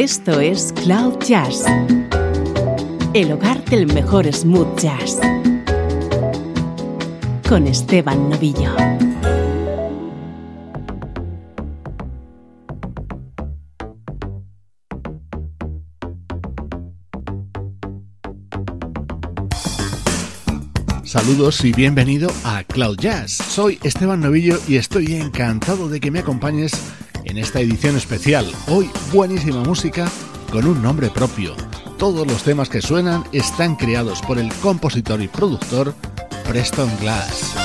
Esto es Cloud Jazz, el hogar del mejor smooth jazz, con Esteban Novillo. Saludos y bienvenido a Cloud Jazz. Soy Esteban Novillo y estoy encantado de que me acompañes en esta edición especial. Hoy buenísima música con un nombre propio. Todos los temas que suenan están creados por el compositor y productor Preston Glass.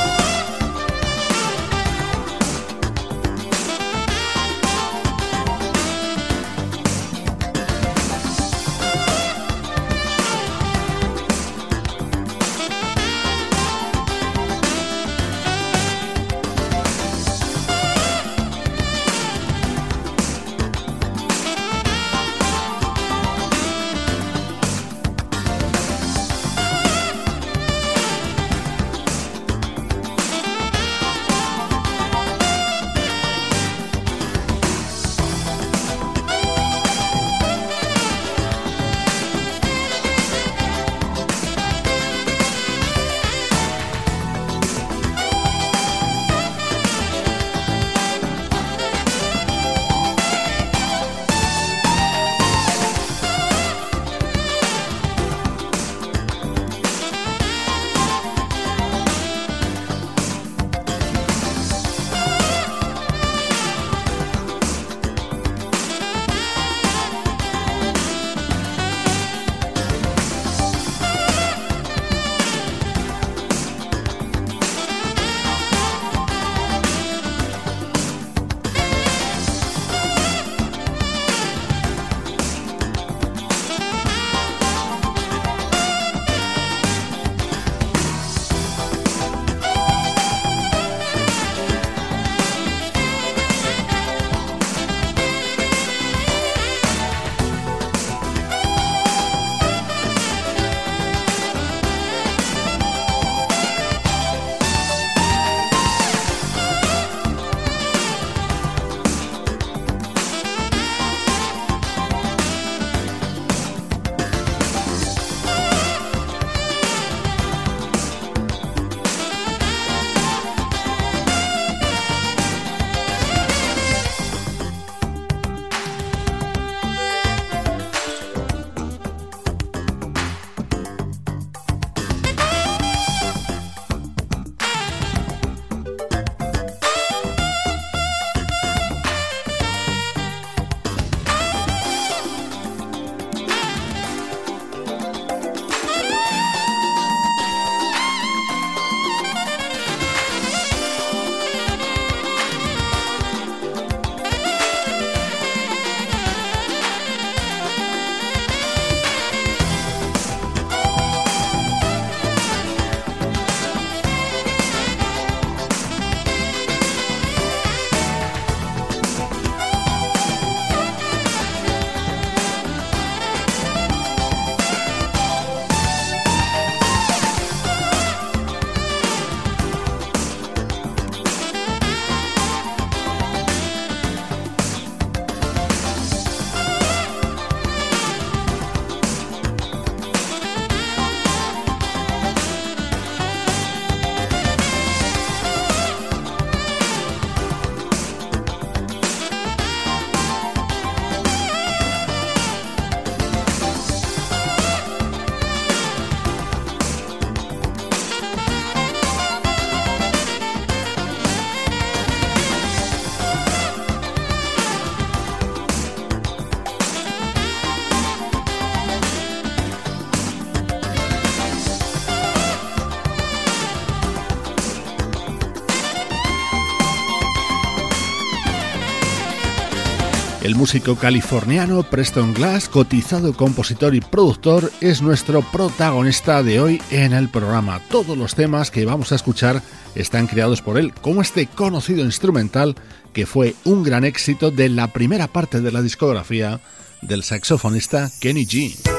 Músico californiano Preston Glass, cotizado compositor y productor, es nuestro protagonista de hoy en el programa. Todos los temas que vamos a escuchar están creados por él, como este conocido instrumental que fue un gran éxito de la primera parte de la discografía del saxofonista Kenny G.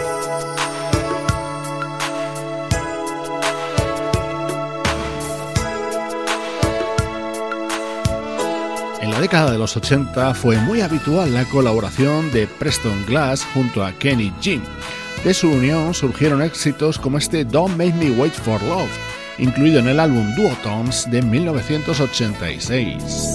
la década de los 80 fue muy habitual la colaboración de Preston Glass junto a Kenny G. De su unión surgieron éxitos como este Don't Make Me Wait for Love, incluido en el álbum Duotones de 1986.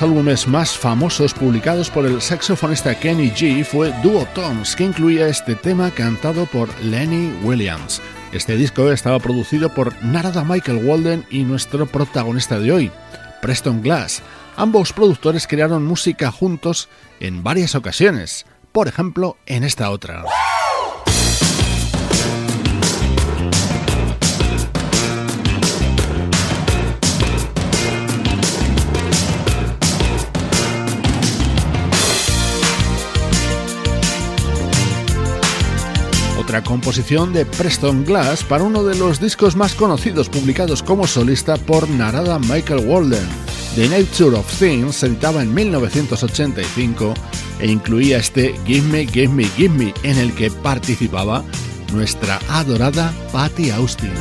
Los álbumes más famosos publicados por el saxofonista Kenny G fue Duo Tones, que incluía este tema cantado por Lenny Williams. Este disco estaba producido por Narada Michael Walden y nuestro protagonista de hoy, Preston Glass. Ambos productores crearon música juntos en varias ocasiones, por ejemplo en esta otra. Composición de Preston Glass para uno de los discos más conocidos publicados como solista por Narada Michael Walden. The Nature of Things se editaba en 1985 e incluía este Give Me, Give Me, Give Me, en el que participaba nuestra adorada Patty Austin.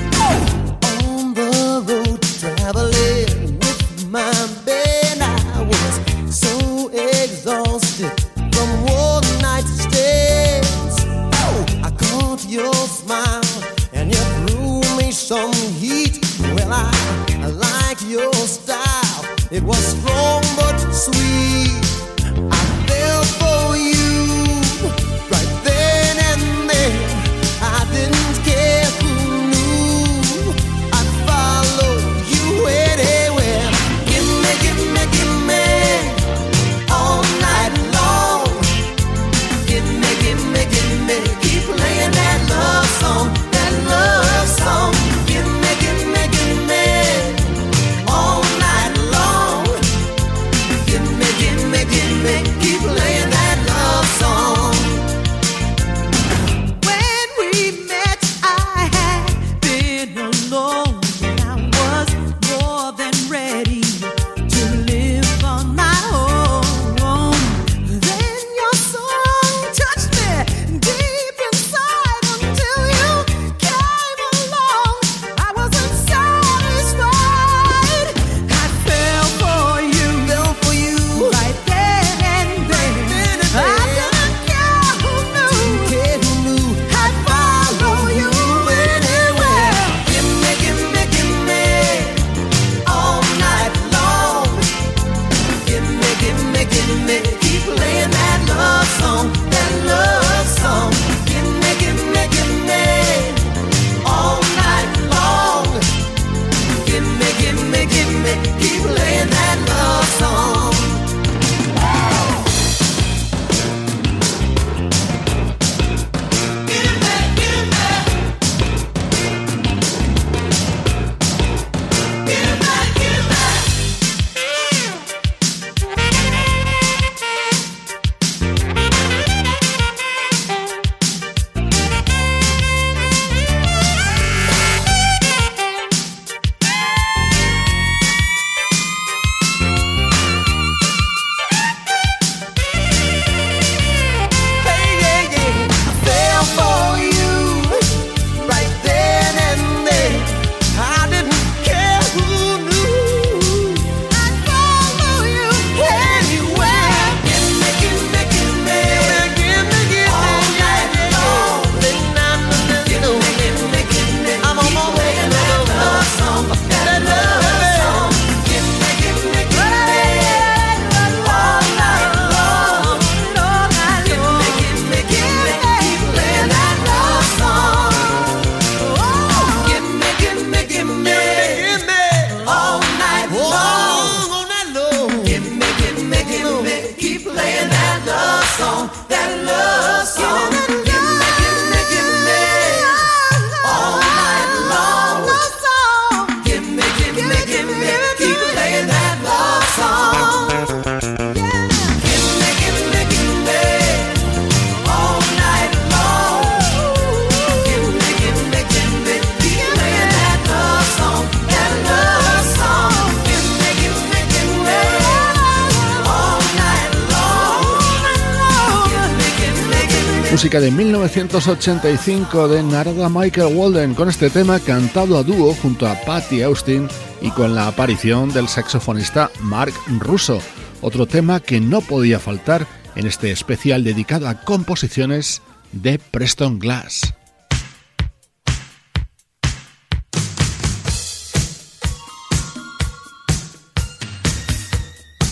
Música de 1985 de Narada Michael Walden con este tema cantado a dúo junto a Patty Austin y con la aparición del saxofonista Mark Russo, otro tema que no podía faltar en este especial dedicado a composiciones de Preston Glass.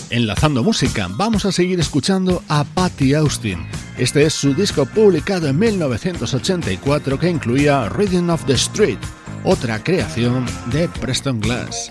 Enlazando música, vamos a seguir escuchando a Patty Austin. Este es su disco publicado en 1984 que incluía Reading of the Street, otra creación de Preston Glass.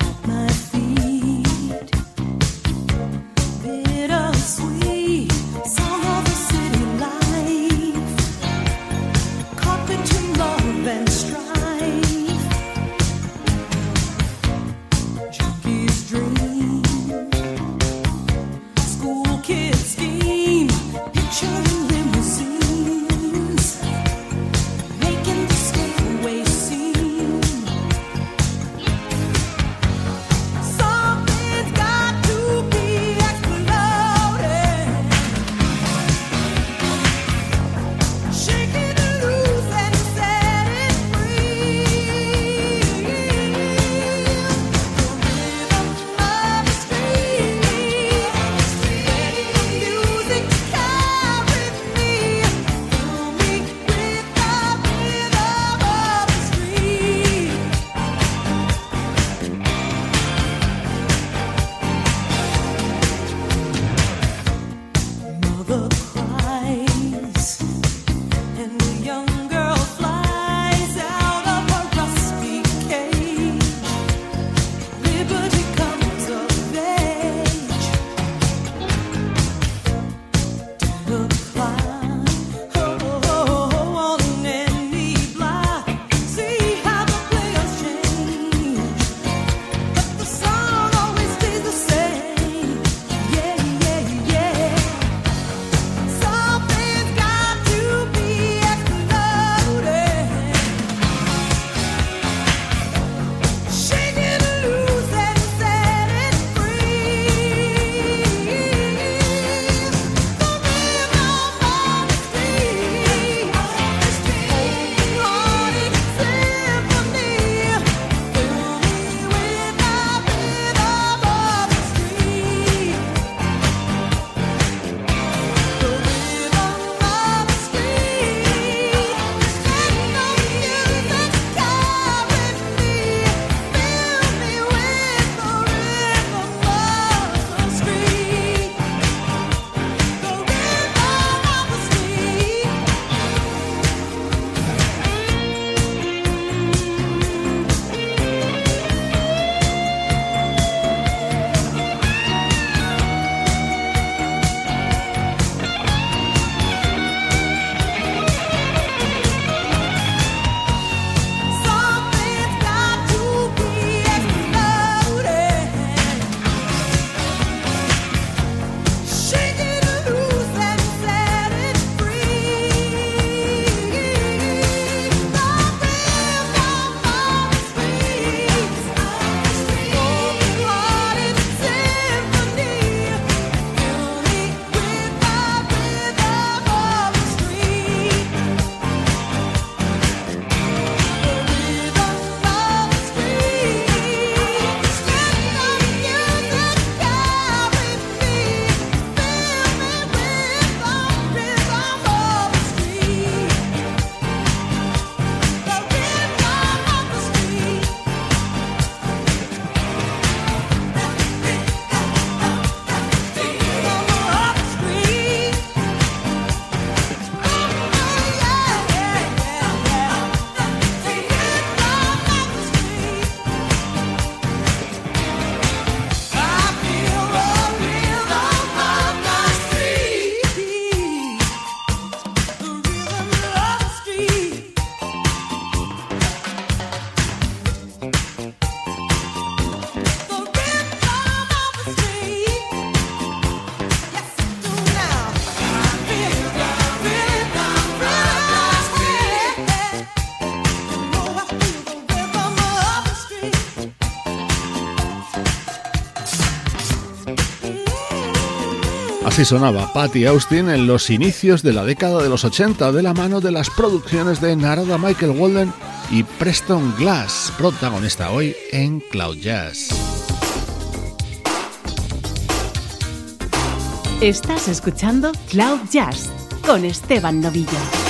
Así sonaba Patty Austin en los inicios de la década de los 80 de la mano de las producciones de Naroda Michael Walden y Preston Glass, protagonista hoy en Cloud Jazz. Estás escuchando Cloud Jazz con Esteban Novillo.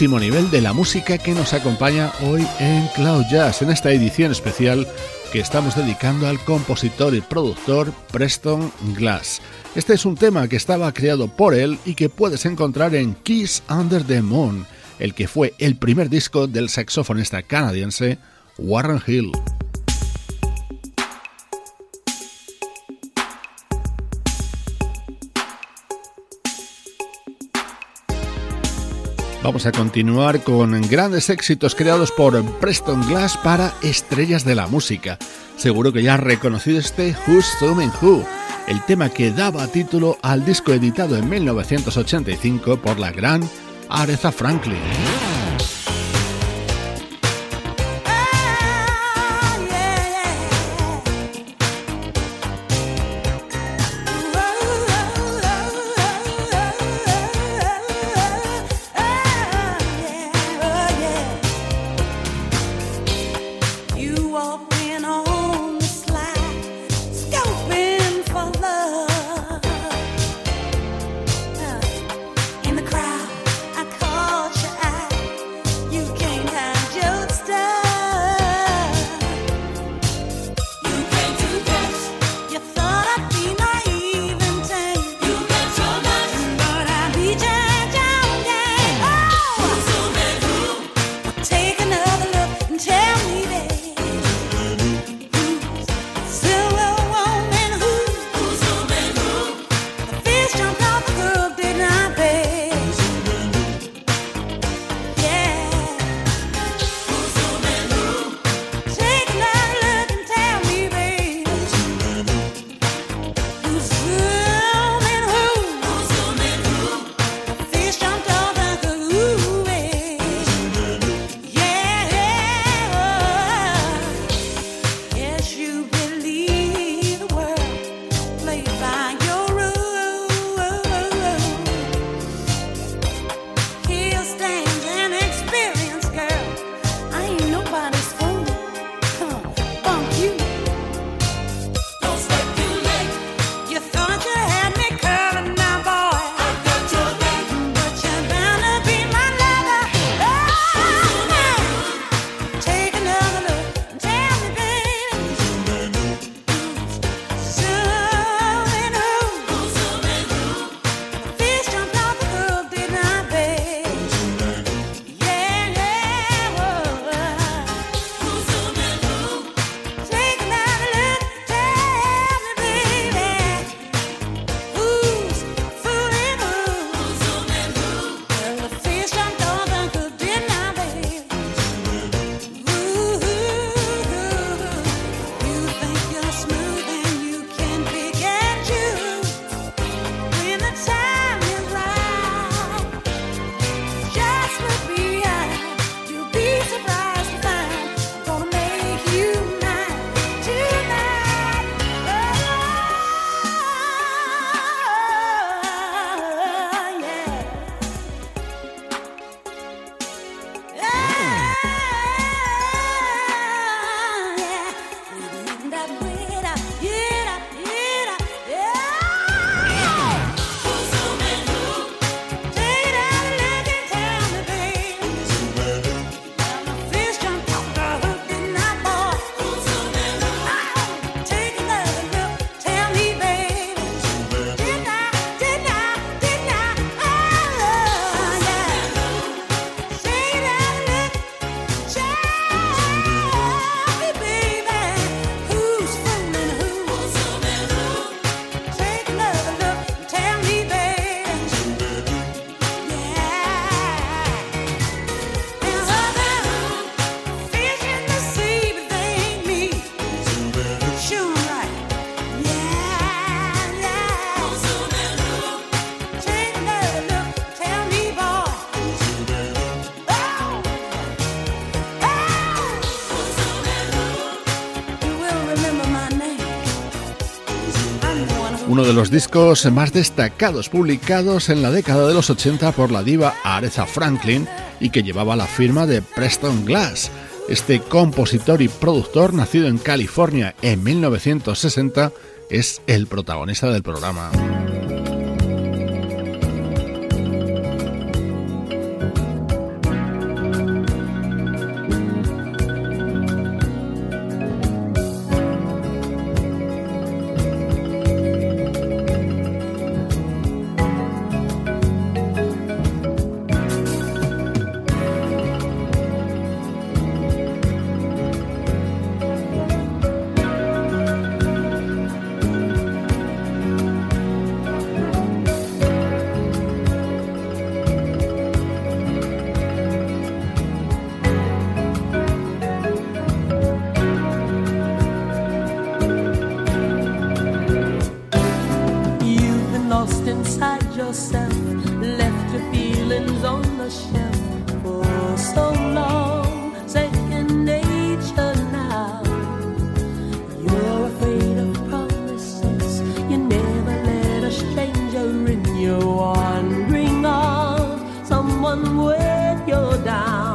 Altísimo nivel de la música que nos acompaña hoy en Cloud Jazz, en esta edición especial que estamos dedicando al compositor y productor Preston Glass. Este es un tema que estaba creado por él y que puedes encontrar en Kiss Under the Moon, el que fue el primer disco del saxofonista canadiense Warren Hill. Vamos a continuar con grandes éxitos creados por Preston Glass para estrellas de la música. Seguro que ya has reconocido este Who's Zooming Who, el tema que daba título al disco editado en 1985 por la gran Aretha Franklin. Los discos más destacados publicados en la década de los 80 por la diva Aretha Franklin y que llevaba la firma de Preston Glass. Este compositor y productor, nacido en California en 1960, es el protagonista del programa. one you're down.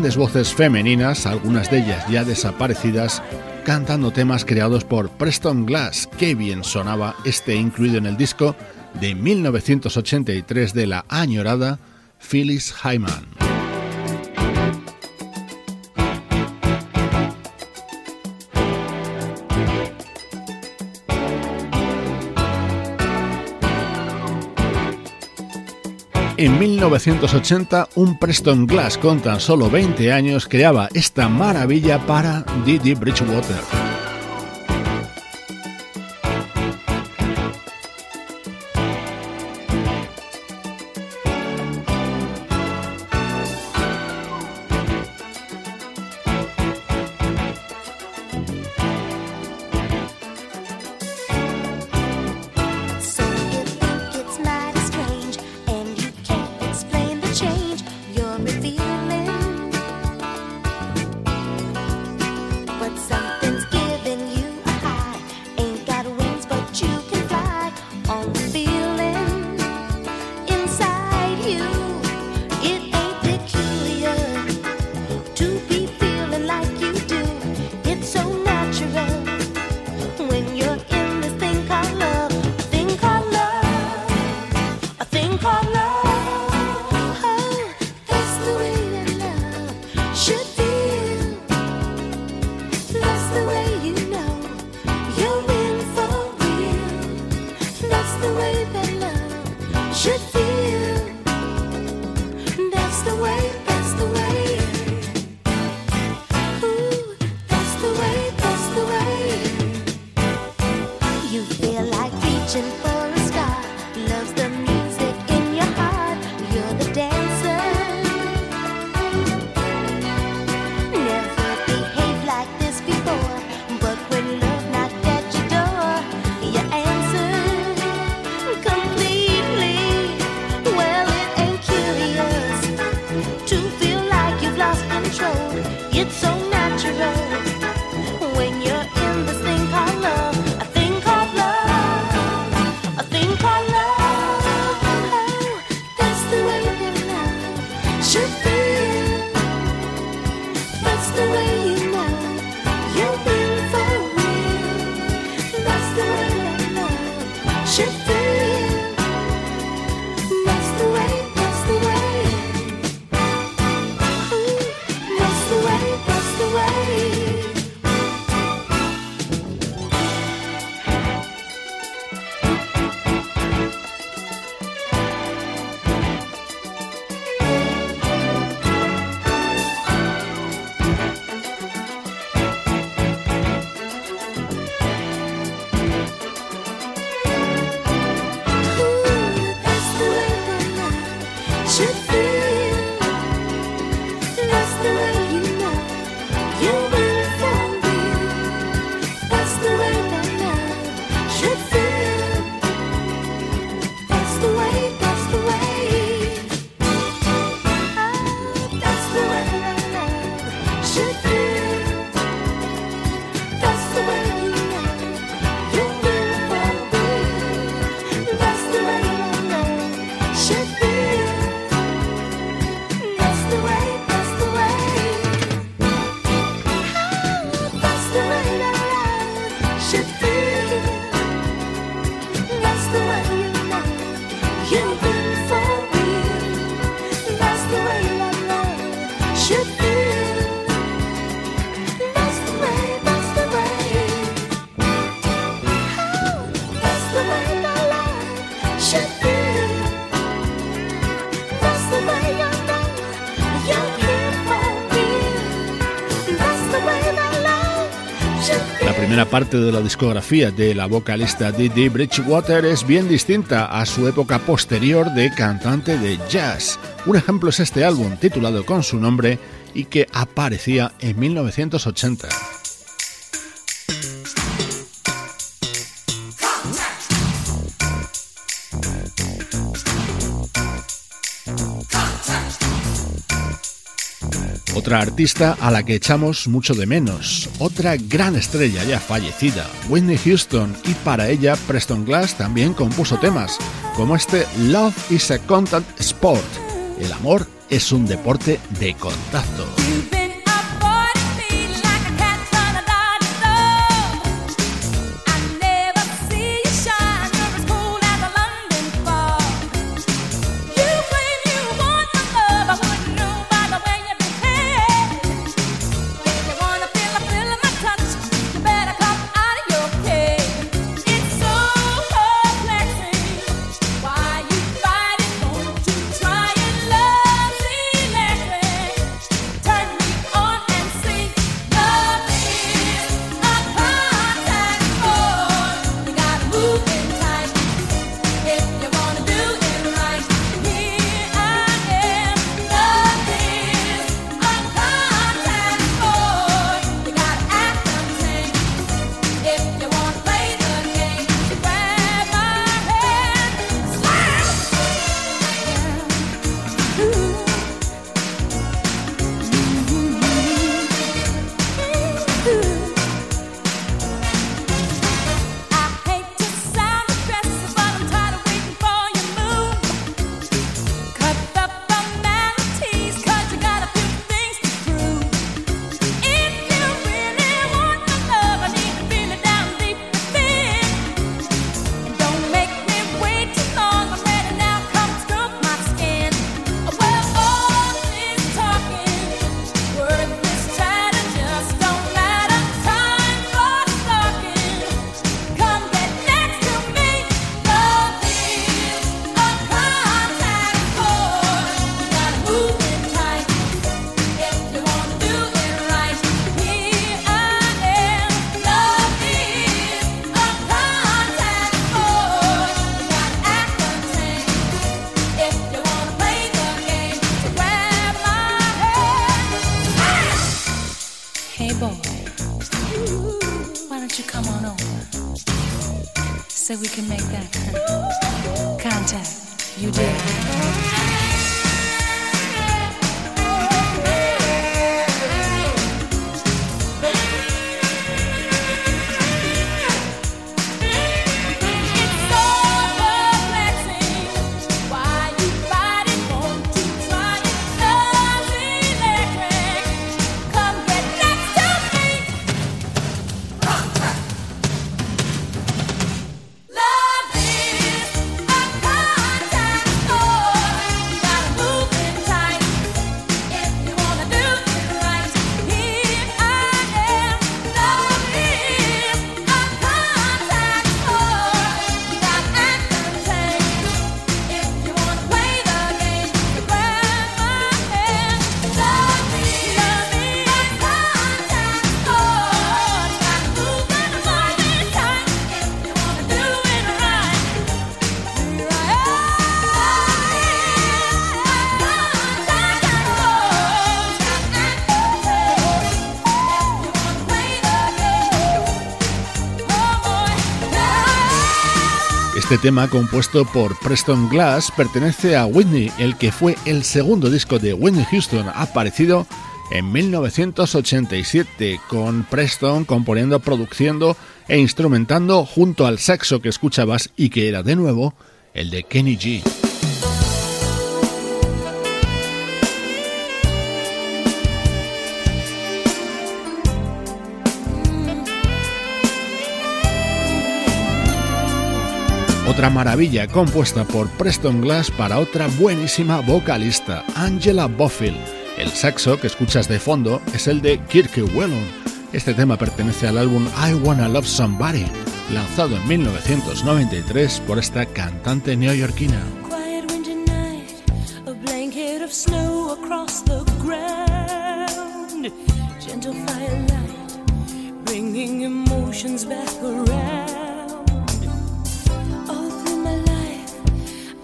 Grandes voces femeninas, algunas de ellas ya desaparecidas, cantando temas creados por Preston Glass. Qué bien sonaba este incluido en el disco de 1983 de la añorada Phyllis Hyman. En 1980, un Preston Glass con tan solo 20 años creaba esta maravilla para Didi Bridgewater. Parte de la discografía de la vocalista Didi Bridgewater es bien distinta a su época posterior de cantante de jazz. Un ejemplo es este álbum titulado con su nombre y que aparecía en 1980. Otra artista a la que echamos mucho de menos, otra gran estrella ya fallecida, Whitney Houston, y para ella Preston Glass también compuso temas, como este Love is a Contact Sport. El amor es un deporte de contacto. Este tema, compuesto por Preston Glass, pertenece a Whitney, el que fue el segundo disco de Whitney Houston, aparecido en 1987, con Preston componiendo, produciendo e instrumentando junto al saxo que escuchabas y que era de nuevo el de Kenny G. otra maravilla compuesta por Preston Glass para otra buenísima vocalista, Angela Bofill. El saxo que escuchas de fondo es el de Kirke Whelan. Este tema pertenece al álbum I Wanna Love Somebody, lanzado en 1993 por esta cantante neoyorquina.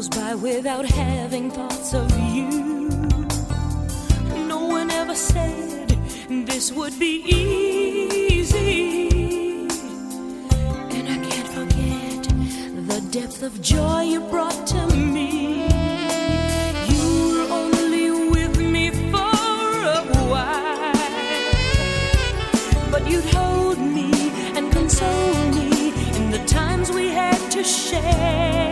goes by without having thoughts of you. No one ever said this would be easy. And I can't forget the depth of joy you brought to me. You were only with me for a while, but you'd hold me and console me in the times we had to share.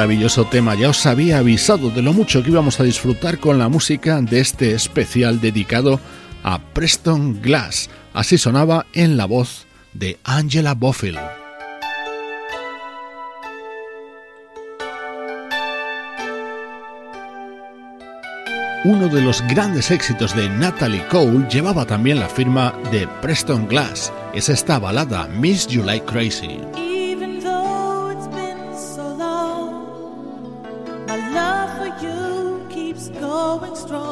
maravilloso tema. Ya os había avisado de lo mucho que íbamos a disfrutar con la música de este especial dedicado a Preston Glass. Así sonaba en la voz de Angela Bofill. Uno de los grandes éxitos de Natalie Cole llevaba también la firma de Preston Glass. Es esta balada Miss You Like Crazy. going strong.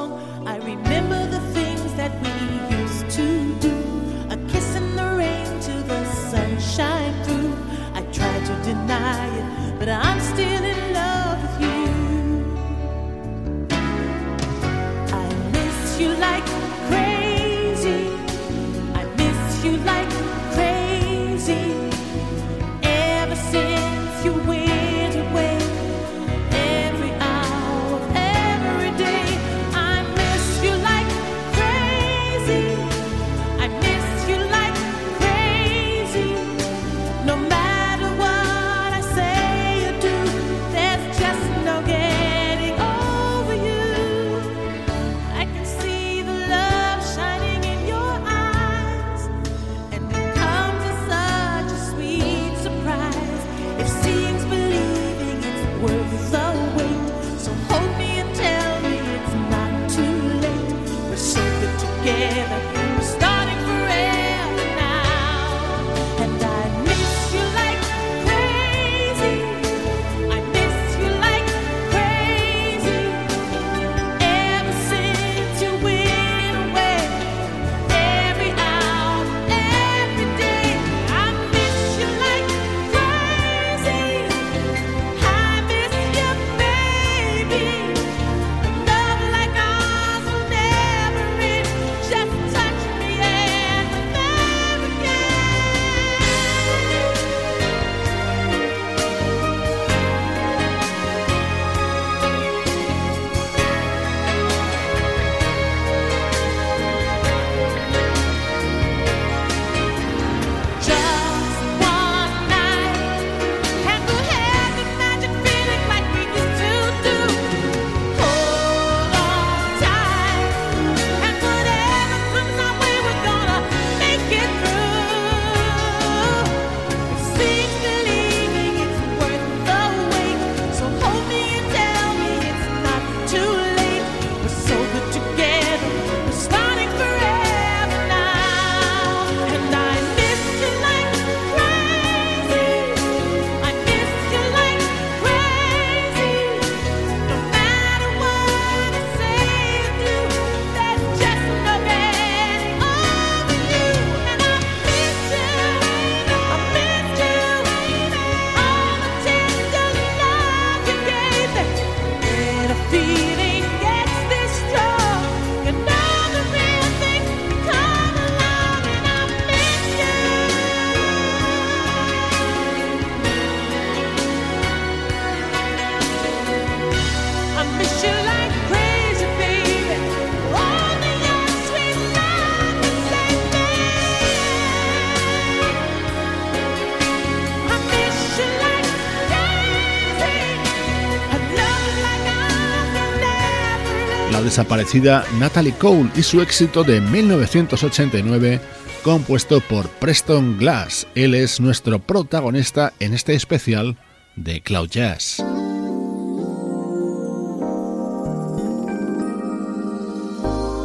Desaparecida Natalie Cole y su éxito de 1989 compuesto por Preston Glass. Él es nuestro protagonista en este especial de Cloud Jazz.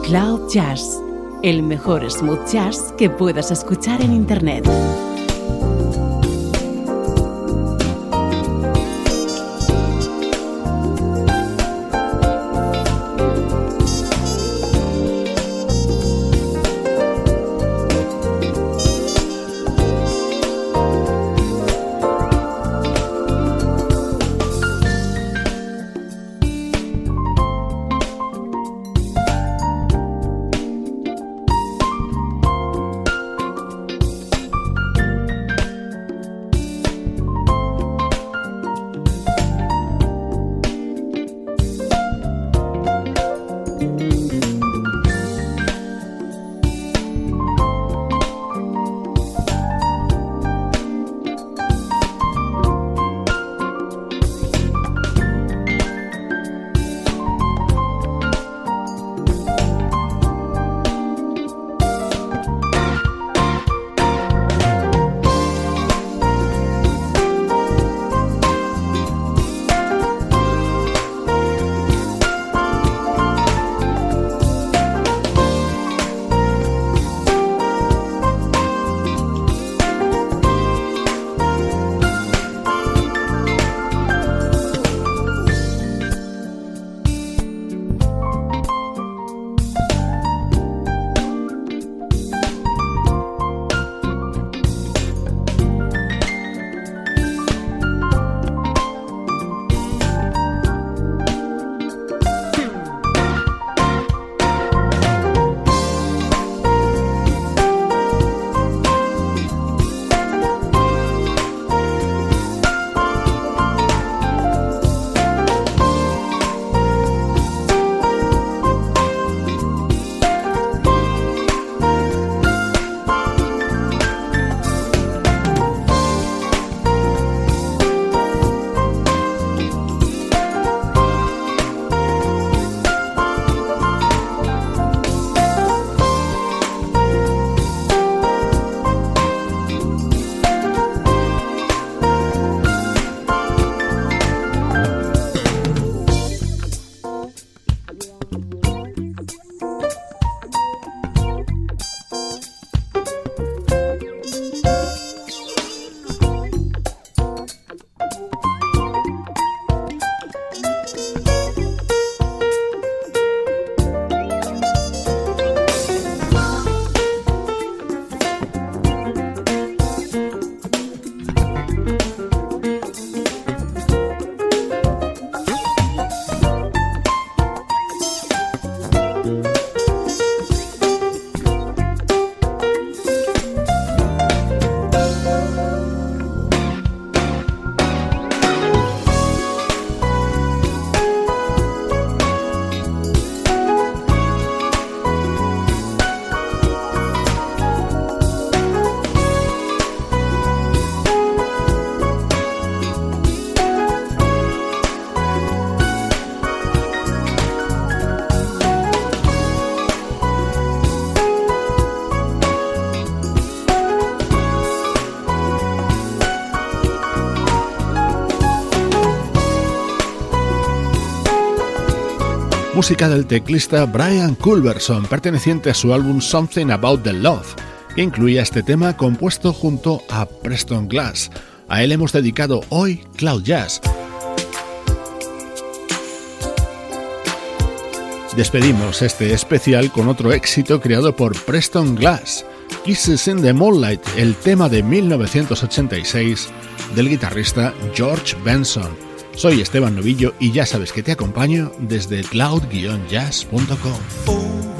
Cloud Jazz, el mejor smooth jazz que puedas escuchar en Internet. Música del teclista Brian Culberson, perteneciente a su álbum Something About the Love, que incluía este tema compuesto junto a Preston Glass. A él hemos dedicado hoy Cloud Jazz. Despedimos este especial con otro éxito creado por Preston Glass, Kisses in the Moonlight, el tema de 1986 del guitarrista George Benson. Soy Esteban Novillo y ya sabes que te acompaño desde cloud-jazz.com.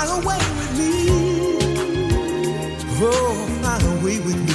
fly away with me. Oh, fly away with me.